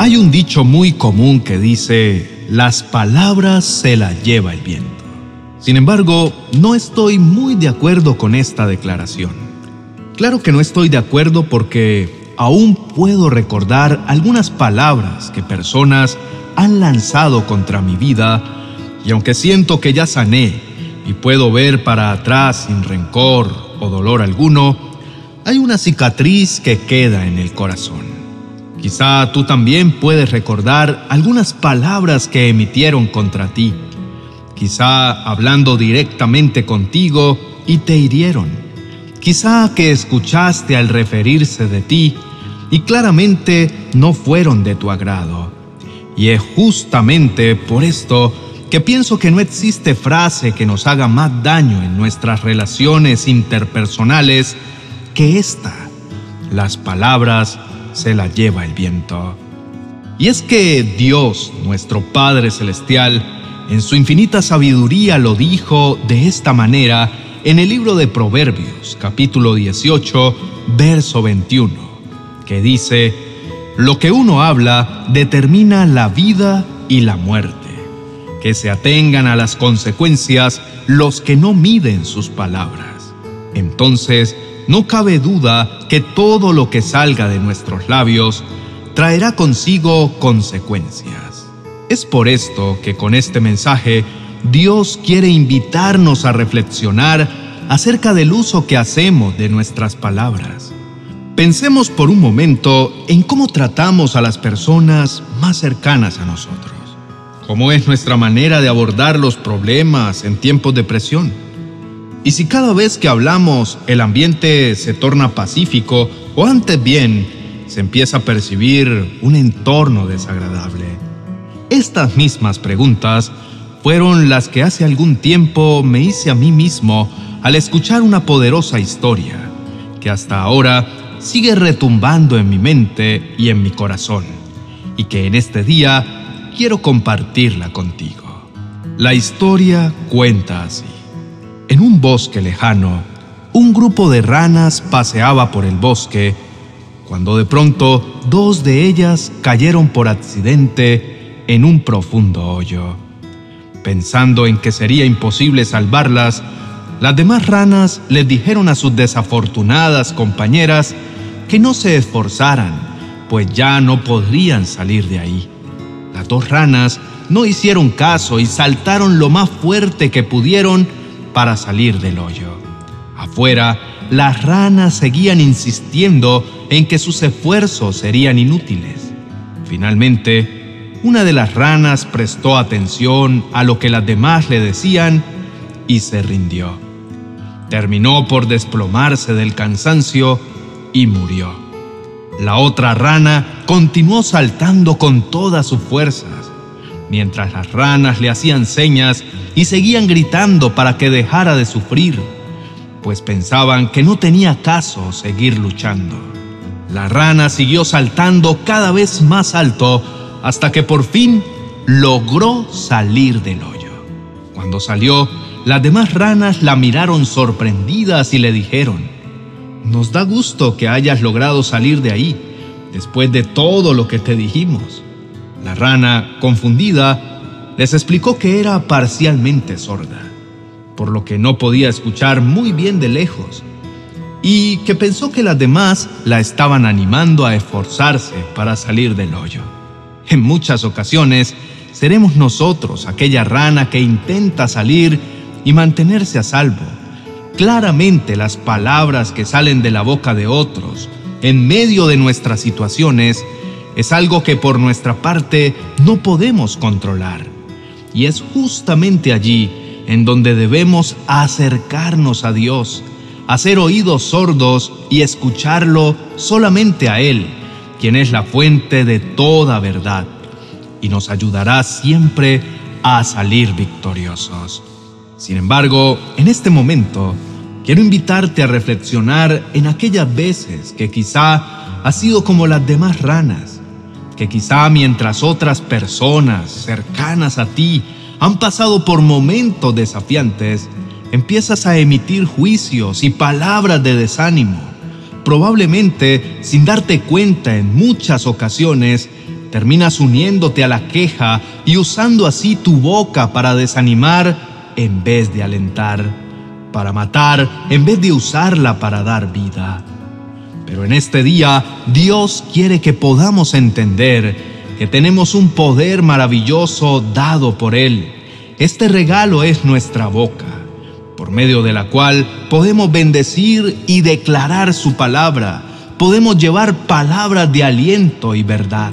Hay un dicho muy común que dice, las palabras se las lleva el viento. Sin embargo, no estoy muy de acuerdo con esta declaración. Claro que no estoy de acuerdo porque aún puedo recordar algunas palabras que personas han lanzado contra mi vida y aunque siento que ya sané y puedo ver para atrás sin rencor o dolor alguno, hay una cicatriz que queda en el corazón. Quizá tú también puedes recordar algunas palabras que emitieron contra ti, quizá hablando directamente contigo y te hirieron, quizá que escuchaste al referirse de ti y claramente no fueron de tu agrado. Y es justamente por esto que pienso que no existe frase que nos haga más daño en nuestras relaciones interpersonales que esta, las palabras se la lleva el viento. Y es que Dios, nuestro Padre Celestial, en su infinita sabiduría lo dijo de esta manera en el libro de Proverbios, capítulo 18, verso 21, que dice, Lo que uno habla determina la vida y la muerte. Que se atengan a las consecuencias los que no miden sus palabras. Entonces, no cabe duda que todo lo que salga de nuestros labios traerá consigo consecuencias. Es por esto que con este mensaje Dios quiere invitarnos a reflexionar acerca del uso que hacemos de nuestras palabras. Pensemos por un momento en cómo tratamos a las personas más cercanas a nosotros. ¿Cómo es nuestra manera de abordar los problemas en tiempos de presión? Y si cada vez que hablamos el ambiente se torna pacífico o antes bien se empieza a percibir un entorno desagradable. Estas mismas preguntas fueron las que hace algún tiempo me hice a mí mismo al escuchar una poderosa historia que hasta ahora sigue retumbando en mi mente y en mi corazón y que en este día quiero compartirla contigo. La historia cuenta así. En un bosque lejano, un grupo de ranas paseaba por el bosque cuando de pronto dos de ellas cayeron por accidente en un profundo hoyo. Pensando en que sería imposible salvarlas, las demás ranas les dijeron a sus desafortunadas compañeras que no se esforzaran, pues ya no podrían salir de ahí. Las dos ranas no hicieron caso y saltaron lo más fuerte que pudieron para salir del hoyo. Afuera, las ranas seguían insistiendo en que sus esfuerzos serían inútiles. Finalmente, una de las ranas prestó atención a lo que las demás le decían y se rindió. Terminó por desplomarse del cansancio y murió. La otra rana continuó saltando con todas sus fuerzas, mientras las ranas le hacían señas y seguían gritando para que dejara de sufrir, pues pensaban que no tenía caso seguir luchando. La rana siguió saltando cada vez más alto hasta que por fin logró salir del hoyo. Cuando salió, las demás ranas la miraron sorprendidas y le dijeron, nos da gusto que hayas logrado salir de ahí, después de todo lo que te dijimos. La rana, confundida, les explicó que era parcialmente sorda, por lo que no podía escuchar muy bien de lejos, y que pensó que las demás la estaban animando a esforzarse para salir del hoyo. En muchas ocasiones seremos nosotros aquella rana que intenta salir y mantenerse a salvo. Claramente las palabras que salen de la boca de otros en medio de nuestras situaciones es algo que por nuestra parte no podemos controlar y es justamente allí en donde debemos acercarnos a Dios, hacer oídos sordos y escucharlo solamente a Él, quien es la fuente de toda verdad, y nos ayudará siempre a salir victoriosos. Sin embargo, en este momento, quiero invitarte a reflexionar en aquellas veces que quizá has sido como las demás ranas, que quizá mientras otras personas cercanas a ti han pasado por momentos desafiantes, empiezas a emitir juicios y palabras de desánimo. Probablemente, sin darte cuenta en muchas ocasiones, terminas uniéndote a la queja y usando así tu boca para desanimar en vez de alentar, para matar en vez de usarla para dar vida. Pero en este día Dios quiere que podamos entender que tenemos un poder maravilloso dado por Él. Este regalo es nuestra boca, por medio de la cual podemos bendecir y declarar su palabra. Podemos llevar palabras de aliento y verdad.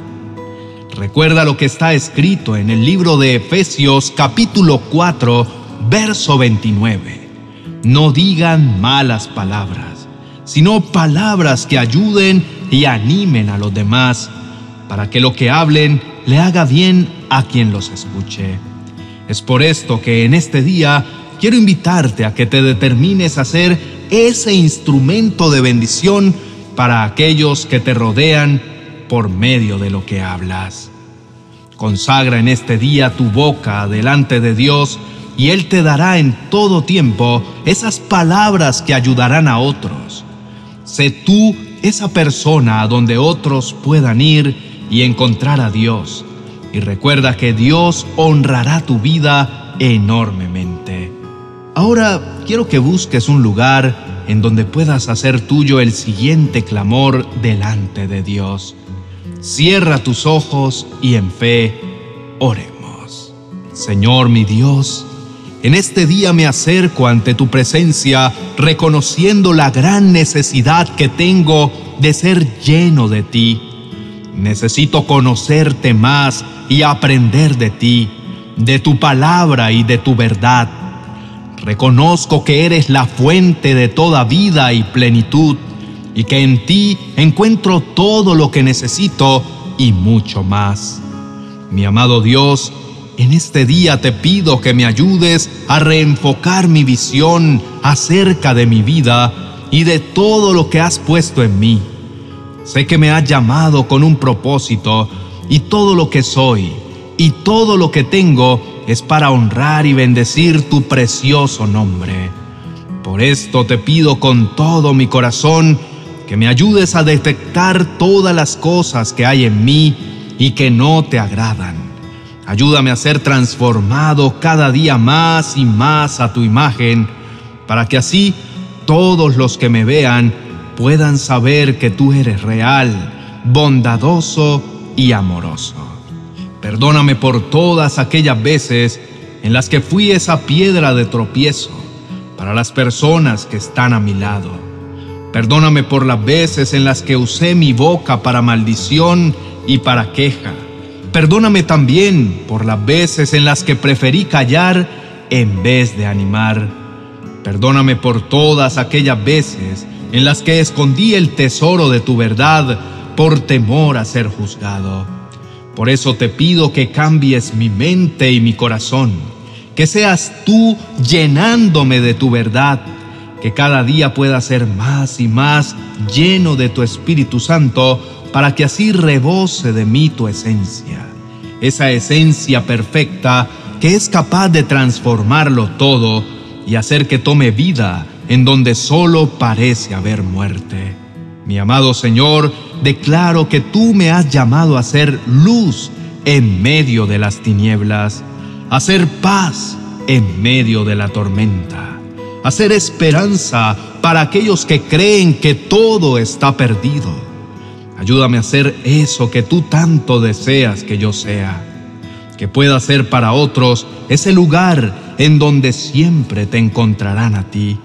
Recuerda lo que está escrito en el libro de Efesios capítulo 4, verso 29. No digan malas palabras, sino palabras que ayuden y animen a los demás, para que lo que hablen le haga bien a quien los escuche. Es por esto que en este día quiero invitarte a que te determines a ser ese instrumento de bendición para aquellos que te rodean por medio de lo que hablas. Consagra en este día tu boca delante de Dios y Él te dará en todo tiempo esas palabras que ayudarán a otros. Sé tú esa persona a donde otros puedan ir y encontrar a Dios. Y recuerda que Dios honrará tu vida enormemente. Ahora quiero que busques un lugar en donde puedas hacer tuyo el siguiente clamor delante de Dios. Cierra tus ojos y en fe oremos. Señor mi Dios, en este día me acerco ante tu presencia reconociendo la gran necesidad que tengo de ser lleno de ti. Necesito conocerte más y aprender de ti, de tu palabra y de tu verdad. Reconozco que eres la fuente de toda vida y plenitud y que en ti encuentro todo lo que necesito y mucho más. Mi amado Dios, en este día te pido que me ayudes a reenfocar mi visión acerca de mi vida y de todo lo que has puesto en mí. Sé que me has llamado con un propósito y todo lo que soy y todo lo que tengo es para honrar y bendecir tu precioso nombre. Por esto te pido con todo mi corazón que me ayudes a detectar todas las cosas que hay en mí y que no te agradan. Ayúdame a ser transformado cada día más y más a tu imagen, para que así todos los que me vean puedan saber que tú eres real, bondadoso y amoroso. Perdóname por todas aquellas veces en las que fui esa piedra de tropiezo para las personas que están a mi lado Perdóname por las veces en las que usé mi boca para maldición y para queja. Perdóname también por las veces en las que preferí callar en vez de animar. Perdóname por todas aquellas veces en las que escondí el tesoro de tu verdad por temor a ser juzgado. Por eso te pido que cambies mi mente y mi corazón, que seas tú llenándome de tu verdad que cada día pueda ser más y más lleno de tu Espíritu Santo, para que así rebose de mí tu esencia, esa esencia perfecta que es capaz de transformarlo todo y hacer que tome vida en donde solo parece haber muerte. Mi amado Señor, declaro que tú me has llamado a ser luz en medio de las tinieblas, a ser paz en medio de la tormenta hacer esperanza para aquellos que creen que todo está perdido. Ayúdame a hacer eso que tú tanto deseas que yo sea, que pueda ser para otros ese lugar en donde siempre te encontrarán a ti.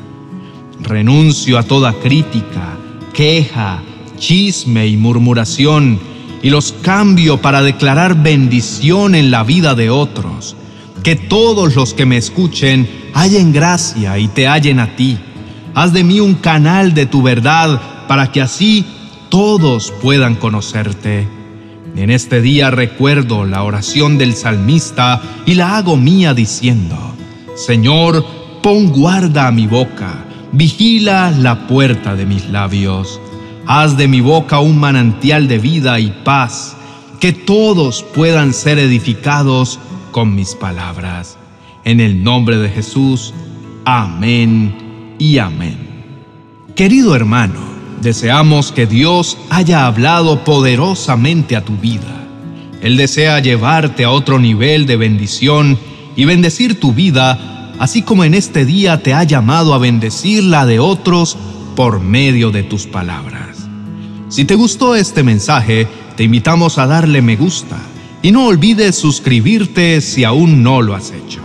Renuncio a toda crítica, queja, chisme y murmuración y los cambio para declarar bendición en la vida de otros. Que todos los que me escuchen hallen gracia y te hallen a ti. Haz de mí un canal de tu verdad para que así todos puedan conocerte. En este día recuerdo la oración del salmista y la hago mía diciendo, Señor, pon guarda a mi boca, vigila la puerta de mis labios. Haz de mi boca un manantial de vida y paz, que todos puedan ser edificados con mis palabras. En el nombre de Jesús, amén y amén. Querido hermano, deseamos que Dios haya hablado poderosamente a tu vida. Él desea llevarte a otro nivel de bendición y bendecir tu vida, así como en este día te ha llamado a bendecir la de otros por medio de tus palabras. Si te gustó este mensaje, te invitamos a darle me gusta y no olvides suscribirte si aún no lo has hecho.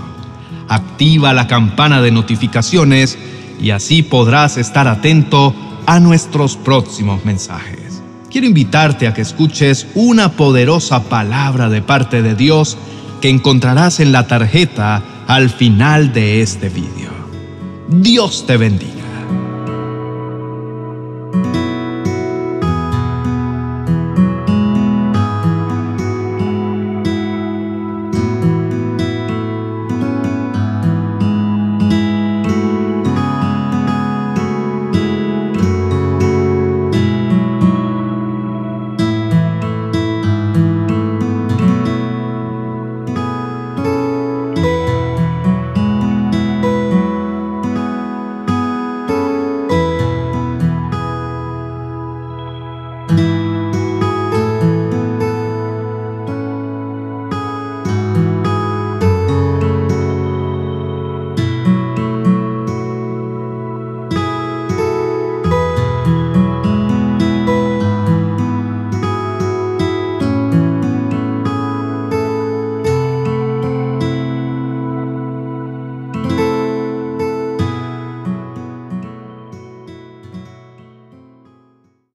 Activa la campana de notificaciones y así podrás estar atento a nuestros próximos mensajes. Quiero invitarte a que escuches una poderosa palabra de parte de Dios que encontrarás en la tarjeta al final de este video. Dios te bendiga.